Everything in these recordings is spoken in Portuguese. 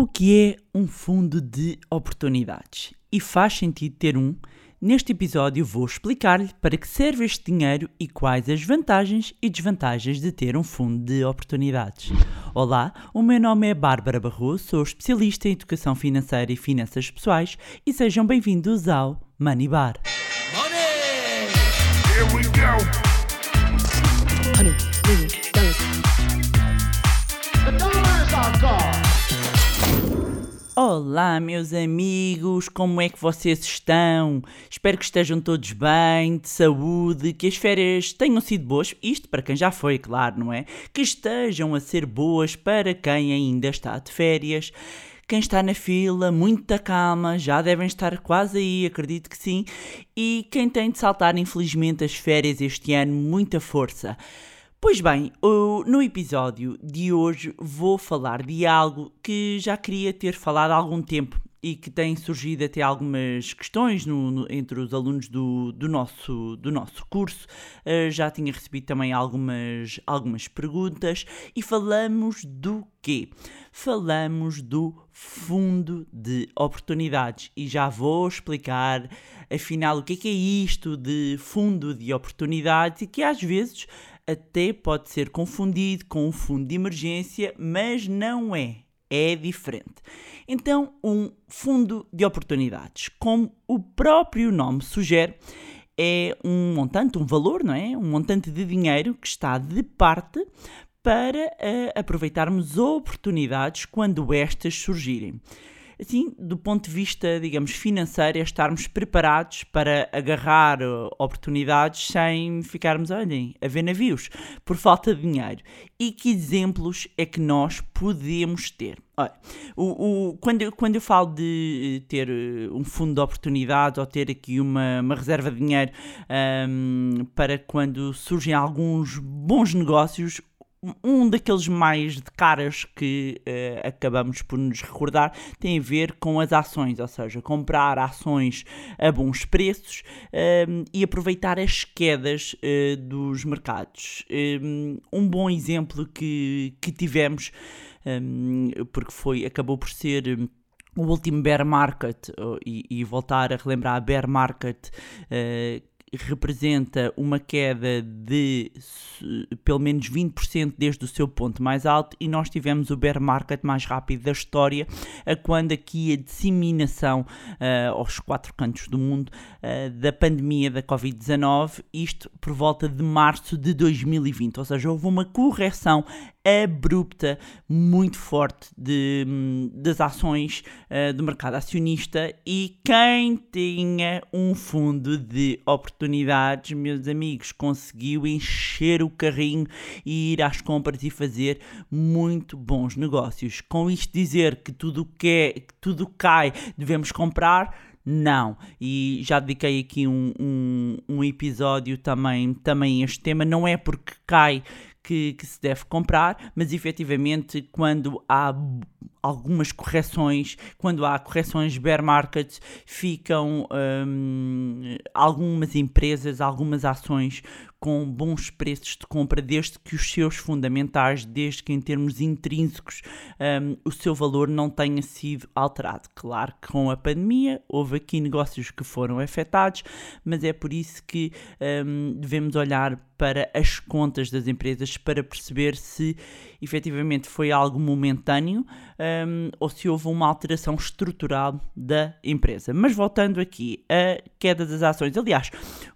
O que é um fundo de oportunidades? E faz sentido ter um? Neste episódio vou explicar-lhe para que serve este dinheiro e quais as vantagens e desvantagens de ter um fundo de oportunidades. Olá, o meu nome é Bárbara Barroso, sou especialista em educação financeira e finanças pessoais e sejam bem-vindos ao Money Bar. Money! Here we go! Honey, Olá, meus amigos, como é que vocês estão? Espero que estejam todos bem, de saúde, que as férias tenham sido boas. Isto para quem já foi, claro, não é? Que estejam a ser boas para quem ainda está de férias. Quem está na fila, muita calma, já devem estar quase aí, acredito que sim. E quem tem de saltar, infelizmente, as férias este ano, muita força. Pois bem, no episódio de hoje vou falar de algo que já queria ter falado há algum tempo e que tem surgido até algumas questões no, no, entre os alunos do, do, nosso, do nosso curso. Uh, já tinha recebido também algumas, algumas perguntas e falamos do quê? Falamos do fundo de oportunidades e já vou explicar afinal o que é, que é isto de fundo de oportunidades e que às vezes até pode ser confundido com um fundo de emergência, mas não é. É diferente. Então, um fundo de oportunidades, como o próprio nome sugere, é um montante, um valor, não é? Um montante de dinheiro que está de parte para uh, aproveitarmos oportunidades quando estas surgirem assim, do ponto de vista, digamos, financeiro, é estarmos preparados para agarrar uh, oportunidades sem ficarmos, olhem, a ver navios, por falta de dinheiro. E que exemplos é que nós podemos ter? Olha, o, o, quando, eu, quando eu falo de ter uh, um fundo de oportunidade ou ter aqui uma, uma reserva de dinheiro um, para quando surgem alguns bons negócios, um daqueles mais de caras que uh, acabamos por nos recordar tem a ver com as ações, ou seja, comprar ações a bons preços uh, e aproveitar as quedas uh, dos mercados. Ehm, um bom exemplo que, que tivemos, um, porque foi, acabou por ser o último bear market, e, e, voltar a relembrar a bear market uh, representa uma queda de pelo menos 20% desde o seu ponto mais alto e nós tivemos o bear market mais rápido da história, a quando aqui a disseminação uh, aos quatro cantos do mundo uh, da pandemia da Covid-19, isto por volta de março de 2020, ou seja, houve uma correção abrupta, muito forte de, das ações uh, do mercado acionista e quem tinha um fundo de oportunidades, meus amigos, conseguiu encher o carrinho e ir às compras e fazer muito bons negócios. Com isto dizer que tudo que é, que tudo cai, devemos comprar, não. E já dediquei aqui um, um, um, episódio também, também a este tema. Não é porque cai que, que se deve comprar, mas efetivamente quando há algumas correções, quando há correções bear markets, ficam um, algumas empresas, algumas ações com bons preços de compra, desde que os seus fundamentais, desde que em termos intrínsecos um, o seu valor não tenha sido alterado. Claro que com a pandemia houve aqui negócios que foram afetados, mas é por isso que um, devemos olhar para as contas das empresas para perceber se efetivamente foi algo momentâneo um, ou se houve uma alteração estrutural da empresa. Mas voltando aqui, a queda das ações. Aliás,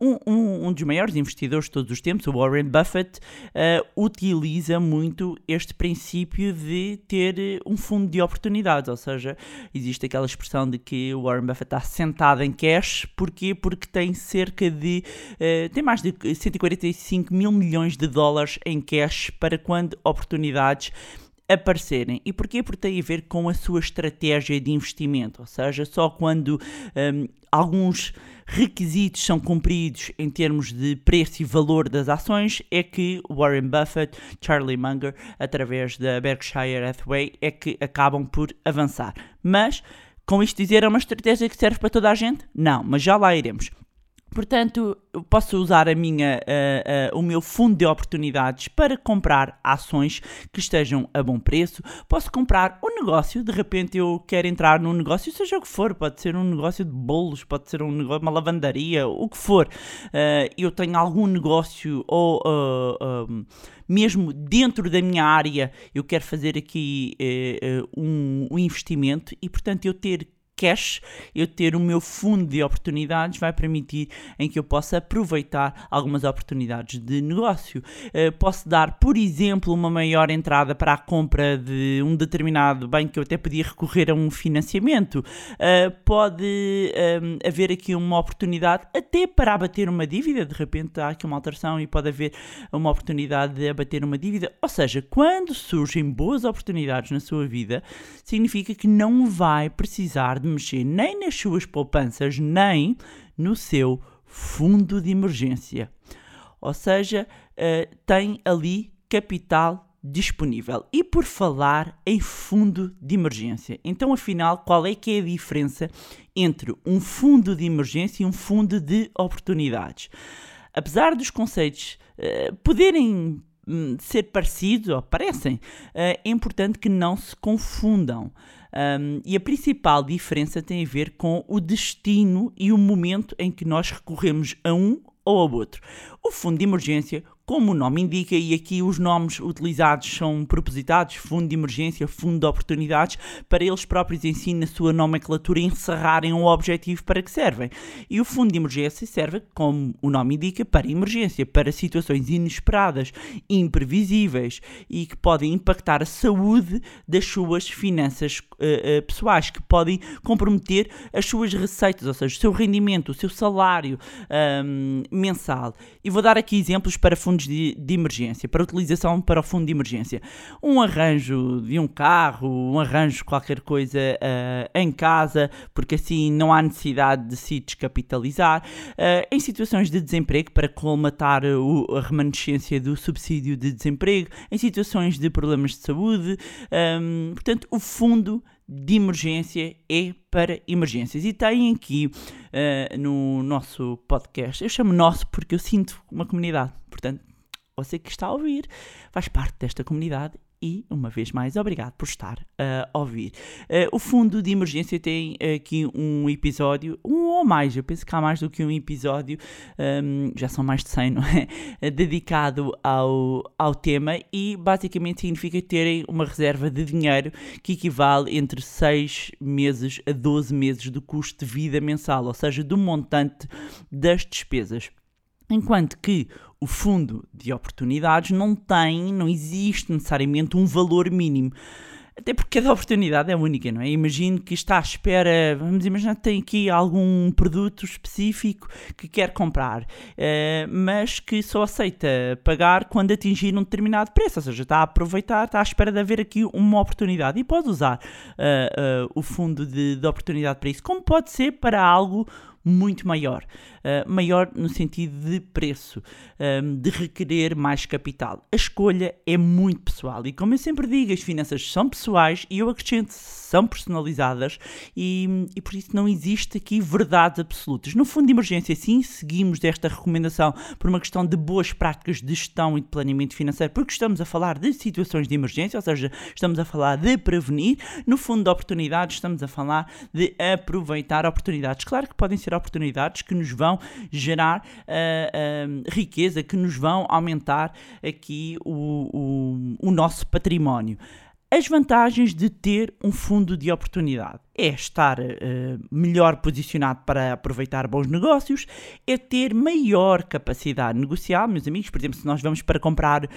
um, um, um dos maiores investidores de todos os tempos, o Warren Buffett, uh, utiliza muito este princípio de ter um fundo de oportunidades, ou seja, existe aquela expressão de que o Warren Buffett está sentado em cash, porquê? Porque tem cerca de, uh, tem mais de 145 mil milhões de dólares em cash para quando oportunidades aparecerem. E porquê? Porque tem a ver com a sua estratégia de investimento, ou seja, só quando um, alguns requisitos são cumpridos em termos de preço e valor das ações é que Warren Buffett, Charlie Munger, através da Berkshire Hathaway, é que acabam por avançar. Mas, com isto dizer, é uma estratégia que serve para toda a gente? Não, mas já lá iremos. Portanto, posso usar a minha, uh, uh, o meu fundo de oportunidades para comprar ações que estejam a bom preço. Posso comprar um negócio, de repente eu quero entrar num negócio, seja o que for, pode ser um negócio de bolos, pode ser um negócio, uma lavandaria, o que for. Uh, eu tenho algum negócio ou mesmo dentro da minha área, eu quero fazer aqui um, um investimento e, portanto, eu ter cash, eu ter o meu fundo de oportunidades vai permitir em que eu possa aproveitar algumas oportunidades de negócio. Uh, posso dar, por exemplo, uma maior entrada para a compra de um determinado bem que eu até podia recorrer a um financiamento. Uh, pode um, eh, haver aqui uma oportunidade até para abater uma dívida, de repente há aqui uma alteração e pode haver uma oportunidade de abater uma dívida. Ou seja, quando surgem boas oportunidades na sua vida, significa que não vai precisar de mexer nem nas suas poupanças, nem no seu fundo de emergência. Ou seja, uh, tem ali capital disponível. E por falar em fundo de emergência, então afinal, qual é que é a diferença entre um fundo de emergência e um fundo de oportunidades? Apesar dos conceitos uh, poderem ser parecidos, ou parecem, uh, é importante que não se confundam. Um, e a principal diferença tem a ver com o destino e o momento em que nós recorremos a um ou ao outro. O fundo de emergência como o nome indica, e aqui os nomes utilizados são propositados, fundo de emergência, fundo de oportunidades, para eles próprios em si, na sua nomenclatura, encerrarem o objetivo para que servem. E o fundo de emergência serve, como o nome indica, para emergência, para situações inesperadas, imprevisíveis e que podem impactar a saúde das suas finanças uh, uh, pessoais, que podem comprometer as suas receitas, ou seja, o seu rendimento, o seu salário um, mensal. E vou dar aqui exemplos para fundos fundos de, de, emergência, para utilização para o fundo de emergência. Um arranjo de um carro, um arranjo qualquer coisa uh, em casa, porque assim não há necessidade de se descapitalizar. Uh, em situações de desemprego, para colmatar o, a remanescência do subsídio de desemprego, em situações de problemas de saúde. Um, portanto, o fundo de emergência é para emergências. E tem aqui uh, no nosso podcast, eu chamo nosso porque eu sinto uma comunidade. Portanto, você que está a ouvir faz parte desta comunidade e, uma vez mais, obrigado por estar a ouvir. Uh, o Fundo de Emergência tem aqui um episódio, um ou mais, eu penso que há mais do que um episódio, um, já são mais de 100, não é? Dedicado ao, ao tema e basicamente significa terem uma reserva de dinheiro que equivale entre 6 meses a 12 meses do custo de vida mensal, ou seja, do montante das despesas. Enquanto que o fundo de oportunidades não tem, não existe necessariamente um valor mínimo. Até porque cada oportunidade é única, não é? Imagino que está à espera, vamos imaginar que tem aqui algum produto específico que quer comprar, uh, mas que só aceita pagar quando atingir um determinado preço, ou seja, está a aproveitar, está à espera de haver aqui uma oportunidade e pode usar uh, uh, o fundo de, de oportunidade para isso, como pode ser para algo muito maior. Uh, maior no sentido de preço, um, de requerer mais capital. A escolha é muito pessoal e, como eu sempre digo, as finanças são pessoais e eu acrescento são personalizadas e, e por isso não existe aqui verdades absolutas. No fundo de emergência, sim, seguimos desta recomendação por uma questão de boas práticas de gestão e de planeamento financeiro, porque estamos a falar de situações de emergência, ou seja, estamos a falar de prevenir. No fundo de oportunidades, estamos a falar de aproveitar oportunidades. Claro que podem ser oportunidades que nos vão gerar uh, uh, riqueza, que nos vão aumentar aqui o, o, o nosso património. As vantagens de ter um fundo de oportunidade é estar uh, melhor posicionado para aproveitar bons negócios, é ter maior capacidade negocial, meus amigos. Por exemplo, se nós vamos para comprar uh,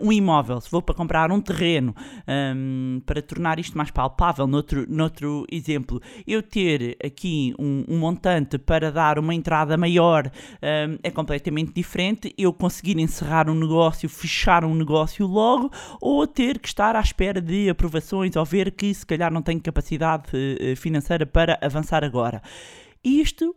um imóvel, se vou para comprar um terreno, um, ehm, para tornar isto mais palpável, noutro, noutro exemplo, eu ter aqui um, um montante para dar uma entrada maior um, ehm, é completamente diferente. Eu conseguir encerrar um negócio, fechar um negócio logo, ou ter que estar à espera de aprovações ou ver que se calhar não tenho capacidade eh, financeira para avançar agora. Isto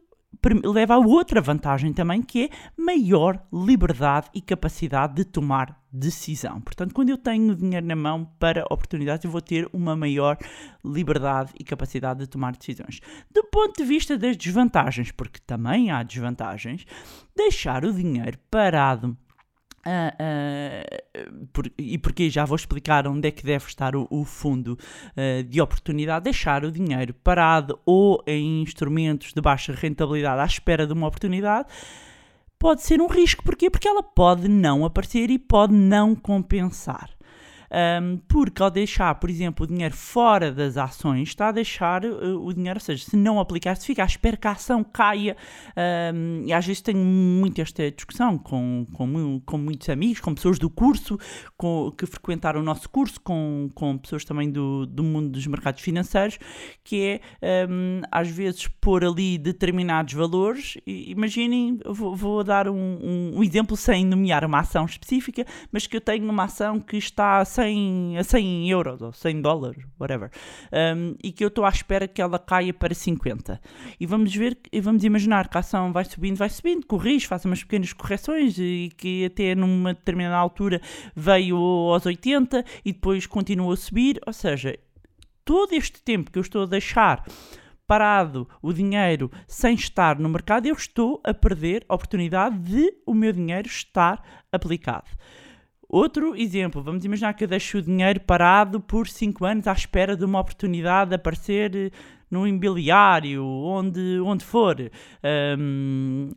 leva a outra vantagem também, que é maior liberdade e capacidade de tomar decisão. Portanto, quando eu tenho dinheiro na mão para oportunidades, eu vou ter uma maior liberdade e capacidade de tomar decisões. Do ponto de vista das desvantagens, porque também há desvantagens, deixar o dinheiro parado Uh, uh, por, e porque já vou explicar onde é que deve estar o, o fundo uh, de oportunidade, deixar o dinheiro parado ou em instrumentos de baixa rentabilidade à espera de uma oportunidade pode ser um risco. Porquê? Porque ela pode não aparecer e pode não compensar um, porque ao deixar, por exemplo, o dinheiro fora das ações, está a deixar uh, o dinheiro, ou seja, se não aplicar, se fica à espera que a ação caia, um, e às vezes tenho muito esta discussão com, com, com muitos amigos, com pessoas do curso, com, que frequentaram o nosso curso, com, com pessoas também do, do mundo dos mercados financeiros, que é, um, às vezes, pôr ali determinados valores, imaginem, vou, vou dar um, um, um exemplo sem nomear uma ação específica, mas que eu tenho uma ação que está a 100, a 100 euros ou 100 dólares, whatever, um, e que eu estou à espera que ela caia para 50. E vamos ver, e vamos imaginar que a ação vai subindo, vai subindo, corrige, faz umas pequenas correções e que até numa determinada altura veio aos 80 e depois continua a subir, ou seja, todo este tempo que eu estou a deixar parado o dinheiro sem estar no mercado, eu estou a perder a oportunidade de o meu dinheiro estar aplicado. Outro exemplo, vamos imaginar que eu deixo o dinheiro parado por 5 anos à espera de uma oportunidade de aparecer eh, no imobiliário, onde, onde for. Um,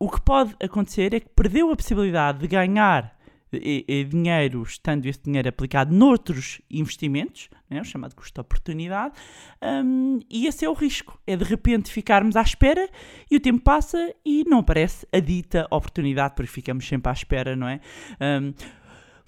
o que pode acontecer é que perdeu a possibilidade de ganhar e, e dinheiro, estando esse dinheiro aplicado noutros investimentos, né, o chamado custo de oportunidade, um, e esse é o risco. É de repente ficarmos à espera e o tempo passa e não aparece a dita oportunidade, porque ficamos sempre à espera, não é? Um,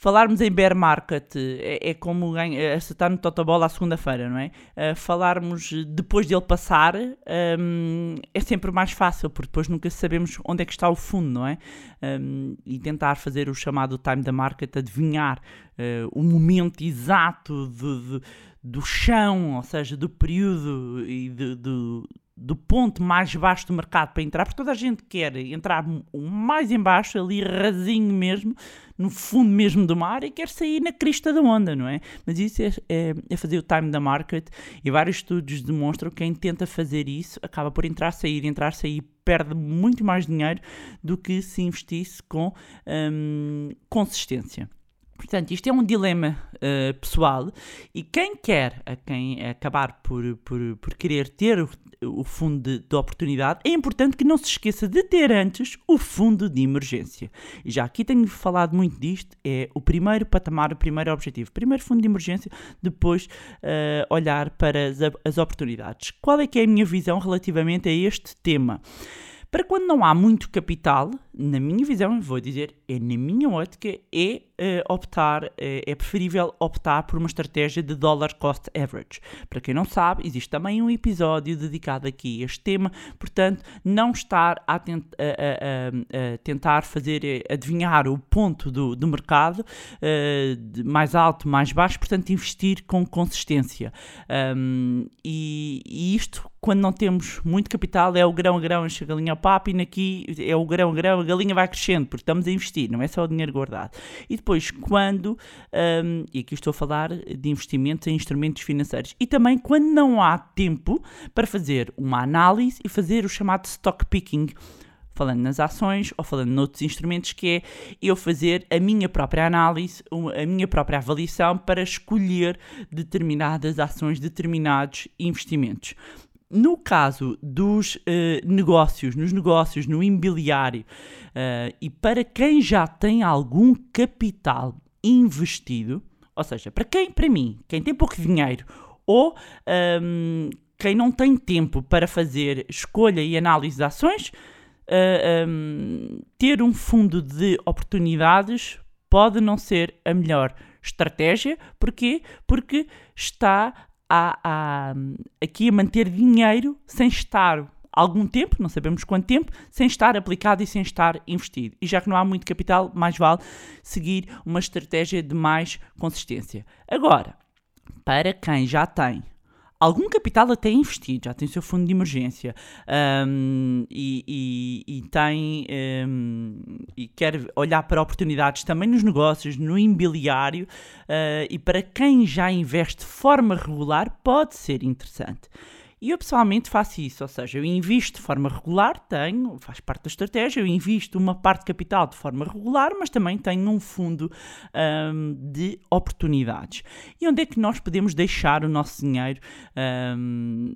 falarmos em bear market é, é como acertar no Totobola à segunda-feira, não é? Uh, falarmos depois dele passar um, é sempre mais fácil, porque depois nunca sabemos onde é que está o fundo, não é? Um, e tentar fazer o chamado time da market, adivinhar uh, o momento exato de, de, do chão, ou seja, do período e de, de do ponto mais baixo do mercado para entrar, porque toda a gente quer entrar o mais embaixo, ali rasinho mesmo, no fundo mesmo do mar, e quer sair na crista da onda, não é? Mas isso é, é, é fazer o time da market, e vários estudos demonstram que quem tenta fazer isso acaba por entrar, sair, entrar, sair, perde muito mais dinheiro do que se investisse com hum, consistência. Portanto, isto é um dilema uh, pessoal e quem quer, a quem acabar por, por, por querer ter o, o fundo de, de, oportunidade, é importante que não se esqueça de ter antes o fundo de emergência. Já aqui tenho falado muito disto, é o primeiro patamar, o primeiro objetivo. Primeiro fundo de emergência, depois uh, olhar para as, as oportunidades. Qual é que é a minha visão relativamente a este tema? Para quando não há muito capital, na minha visão, vou dizer, é na minha ótica, é uh, optar, uh, é preferível optar por uma estratégia de dollar cost average. Para quem não sabe, existe também um episódio dedicado aqui a este tema, portanto, não estar a, tent a, a, a tentar fazer, eh, adivinhar o ponto do, do mercado, uh, mais alto, mais baixo, portanto, investir com consistência. Um, e, e isto quando não temos muito capital, é o grão a grão, enche a galinha ao papo, e aqui é o grão a grão, a galinha vai crescendo, porque estamos a investir, não é só o dinheiro guardado. E depois, quando, um, e aqui estou a falar de investimentos em instrumentos financeiros, e também quando não há tempo para fazer uma análise e fazer o chamado stock picking, falando nas ações ou falando noutros instrumentos, que é eu fazer a minha própria análise, a minha própria avaliação para escolher determinadas ações, determinados investimentos. No caso dos uh, negócios, nos negócios, no imobiliário, uh, e para quem já tem algum capital investido, ou seja, para quem, para mim, quem tem pouco dinheiro, ou um, ehm, quem não tem tempo para fazer escolha e análise de ações, uh, eh, um, ehm, ter um fundo de oportunidades pode não ser a melhor estratégia. Porquê? Porque está a, a, aqui a manter dinheiro sem estar algum tempo, não sabemos quanto tempo, sem estar aplicado e sem estar investido. E já que não há muito capital, mais vale seguir uma estratégia de mais consistência. Agora, para quem já tem algum capital até investido, já tem o seu fundo de emergência um, e, e, e, tem um, e quer olhar para oportunidades também nos negócios, no imobiliário uh, e para quem já investe de forma regular pode ser interessante. E eu pessoalmente faço isso, ou seja, eu invisto de forma regular, tenho, faz parte da estratégia, eu invisto uma parte de capital de forma regular, mas também tenho um fundo um, de oportunidades. E onde é que nós podemos deixar o nosso dinheiro um,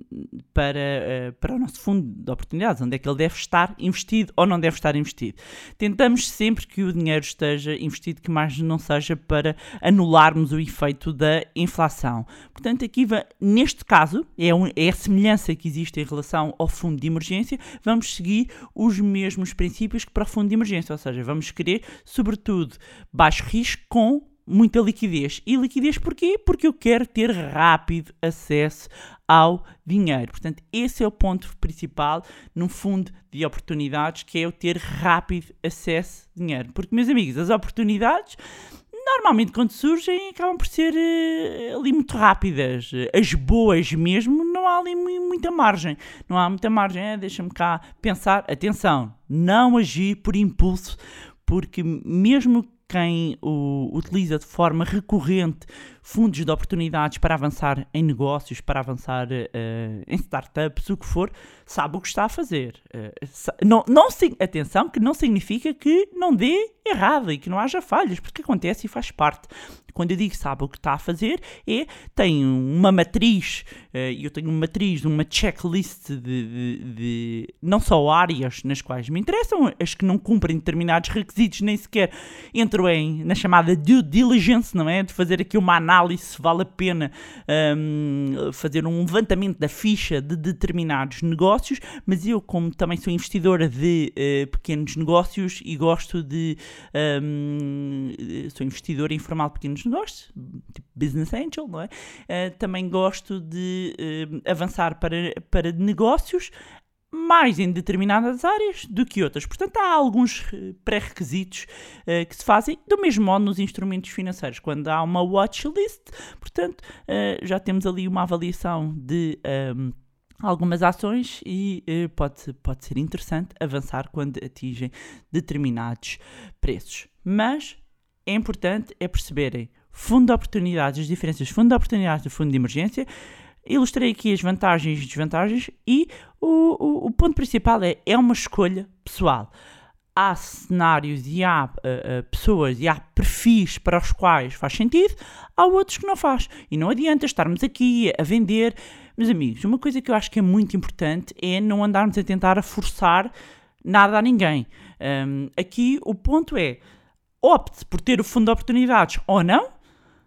para, uh, para o nosso fundo de oportunidades? Onde é que ele deve estar investido ou não deve estar investido? Tentamos sempre que o dinheiro esteja investido, que mais não seja para anularmos o efeito da inflação. Portanto, aqui, neste caso, é, um, é semelhança que existe em relação ao fundo de emergência, vamos seguir os mesmos princípios que para o fundo de emergência, ou seja, vamos querer, sobretudo, baixo risco com muita liquidez. E liquidez porquê? Porque eu quero ter rápido acesso ao dinheiro. Portanto, esse é o ponto principal num fundo de oportunidades, que é eu ter rápido acesso a dinheiro. Porque, meus amigos, as oportunidades normalmente quando surgem acabam por ser uh, ali muito rápidas. As boas mesmo, não há ali muita margem. Não há muita margem. É, Deixa-me cá pensar. Atenção, não agir por impulso, porque mesmo quem o utiliza de forma recorrente fundos de oportunidades para avançar em negócios, para avançar uh, em startups, o que for, sabe o que está a fazer. Uh, não, não, atenção, que não significa que não dê errado e que não haja falhas, porque acontece e faz parte. Quando eu digo sabe o que está a fazer, é tem uma matriz, uh, eu tenho uma matriz, uma checklist de, de, de, não só áreas nas quais me interessam, as que não cumprem determinados requisitos, nem sequer entro em, na chamada due diligence, não é? De fazer aqui uma análise análise se vale a pena um, fazer um levantamento da ficha de determinados negócios, mas eu, como também sou investidora de uh, pequenos negócios e gosto de. Um, sou investidora informal de pequenos negócios, tipo Business Angel, não é? Uh, também gosto de uh, avançar para, para negócios mais em determinadas áreas do que outras. Portanto, há alguns eh, pré-requisitos uh, que se fazem do mesmo modo nos instrumentos financeiros. Quando há uma watchlist, portanto, uh, já temos ali uma avaliação de. Um, ehm, algumas ações e pode, pode ser interessante avançar quando atingem determinados preços. Mas é importante é perceberem fundo de oportunidades, as diferenças fundo de oportunidades e fundo de emergência, Ilustrei aqui as vantagens e desvantagens e o, o, o ponto principal é, é uma escolha pessoal. Há cenários e há uh, uh, pessoas e há perfis para os quais faz sentido, há outros que não faz. E não adianta estarmos aqui a vender. Meus amigos, uma coisa que eu acho que é muito importante é não andarmos a tentar forçar nada a ninguém. Um, aqui o ponto é opte por ter o fundo de oportunidades ou não,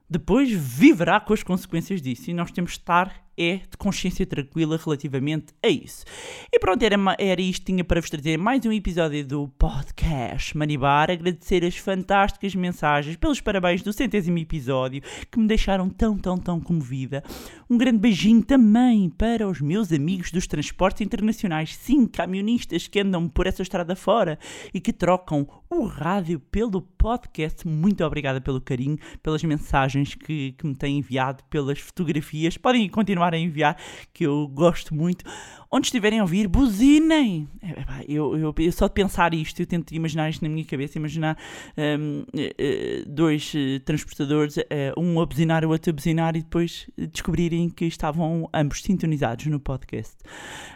depois viverá com as consequências disso e nós temos de estar é de consciência tranquila relativamente a isso. E pronto, era, era isto tinha para vos trazer mais um episódio do podcast Manibar. Agradecer as fantásticas mensagens pelos parabéns do centésimo episódio que me deixaram tão, tão, tão comovida. Um grande beijinho também para os meus amigos dos transportes internacionais, sim, camionistas que andam por essa estrada fora e que trocam o rádio pelo podcast. Muito obrigada pelo carinho, pelas mensagens que, que me têm enviado, pelas fotografias. Podem continuar continuar a enviar, que eu gosto muito. Onde estiverem a ouvir, buzinem! É, eu, eu, eu, só de pensar isto, eu tento imaginar isto na minha cabeça, imaginar um, eh, eh, dois uh, transportadores, um a buzinar, o outro a buzinar, e depois descobrirem que estavam ambos sintonizados no podcast.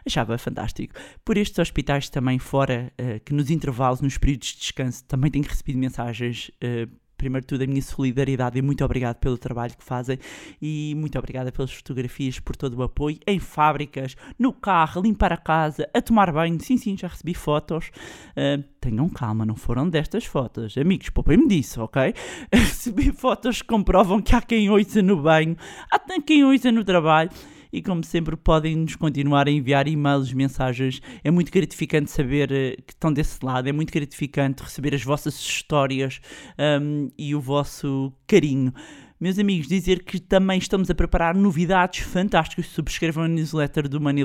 Achava fantástico. Por estes hospitais também fora, que nos intervalos, nos períodos de descanso, também tenho recebido mensagens primeiro de tudo, a minha solidariedade e muito obrigado pelo trabalho que fazem e muito obrigada pelas fotografias, por todo o apoio em fábricas, no carro, limpar a casa, a tomar banho. Sim, sim, já recebi fotos. Uh, tenham calma, não foram destas fotos. Amigos, poupem-me disso, ok? recebi fotos que comprovam que há quem ouça no banho, há quem ouça no trabalho e como sempre podem nos continuar a enviar e-mails, mensagens. É muito gratificante saber eh, que estão desse lado, é muito gratificante receber as vossas histórias um, e o vosso carinho. Meus amigos, dizer que também estamos a preparar novidades fantásticas. Subscrevam a newsletter do Money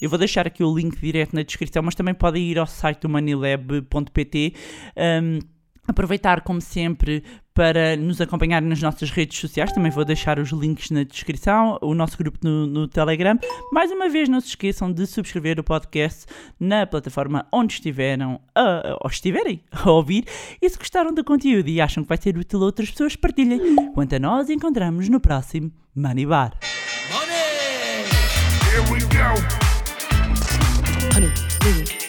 Eu vou deixar aqui o link direto na descrição, mas também podem ir ao site do moneylab.pt. Um, Aproveitar, como sempre, para nos acompanhar nas nossas redes sociais. Também vou deixar os links na descrição, o nosso grupo no, no, Telegram. Mais uma vez, não se esqueçam de subscrever o podcast na plataforma onde estiveram a, ou estiverem a ouvir. E se gostaram do conteúdo e acham que vai ser útil a outras pessoas, partilhem. Quanto a nós, encontramos no próximo Money Bar. Money! Here we go! Honey,